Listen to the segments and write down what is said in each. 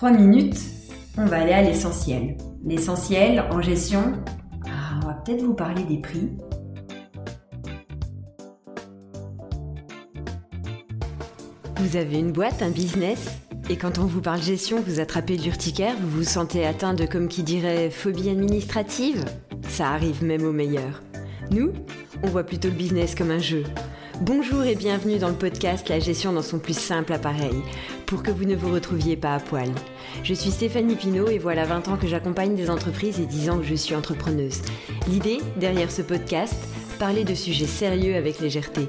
Trois minutes, on va aller à l'essentiel. L'essentiel en gestion, ah, on va peut-être vous parler des prix. Vous avez une boîte, un business? Et quand on vous parle gestion, vous attrapez l'urticaire, vous vous sentez atteint de, comme qui dirait, phobie administrative? Ça arrive même aux meilleurs. Nous, on voit plutôt le business comme un jeu. Bonjour et bienvenue dans le podcast La gestion dans son plus simple appareil, pour que vous ne vous retrouviez pas à poil. Je suis Stéphanie Pinault et voilà 20 ans que j'accompagne des entreprises et 10 ans que je suis entrepreneuse. L'idée, derrière ce podcast, parler de sujets sérieux avec légèreté.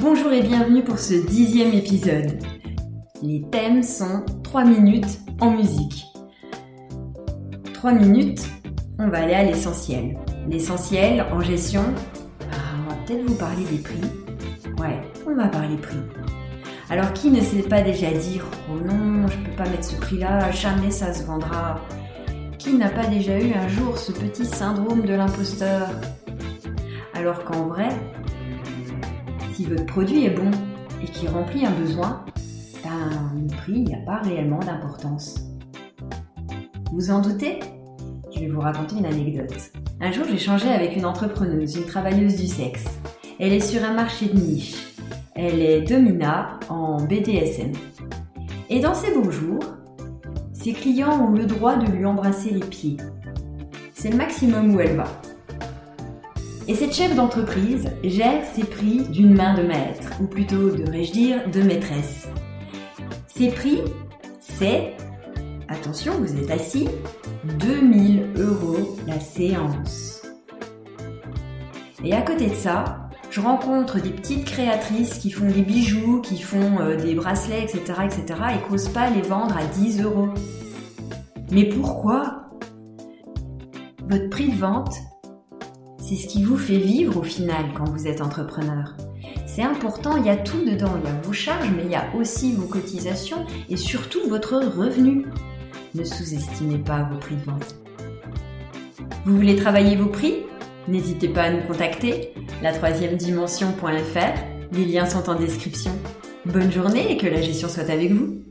Bonjour et bienvenue pour ce dixième épisode. Les thèmes sont 3 minutes en musique. 3 minutes, on va aller à l'essentiel. L'essentiel en gestion, ah, on va peut-être vous parler des prix. Ouais, on va parler prix. Alors qui ne sait pas déjà dire Oh non, je peux pas mettre ce prix-là, jamais ça se vendra Qui n'a pas déjà eu un jour ce petit syndrome de l'imposteur? Alors qu'en vrai, si votre produit est bon et qui remplit un besoin, ben, le prix n'y a pas réellement d'importance. Vous en doutez? Je vais vous raconter une anecdote. Un jour, j'ai changé avec une entrepreneuse, une travailleuse du sexe. Elle est sur un marché de niche. Elle est domina en BDSM. Et dans ses beaux jours, ses clients ont le droit de lui embrasser les pieds. C'est le maximum où elle va. Et cette chef d'entreprise gère ses prix d'une main de maître, ou plutôt, devrais-je dire, de maîtresse. Ses prix, c'est, attention, vous êtes assis, 2000 euros la séance. Et à côté de ça, je rencontre des petites créatrices qui font des bijoux, qui font euh, des bracelets, etc., etc., et n'osent pas les vendre à 10 euros. Mais pourquoi? Votre prix de vente, c'est ce qui vous fait vivre au final quand vous êtes entrepreneur. C'est important, il y a tout dedans. Il y a vos charges, mais il y a aussi vos cotisations et surtout votre revenu. Ne sous-estimez pas vos prix de vente. Vous voulez travailler vos prix? N'hésitez pas à nous contacter, la troisième dimension.fr. Les liens sont en description. Bonne journée et que la gestion soit avec vous.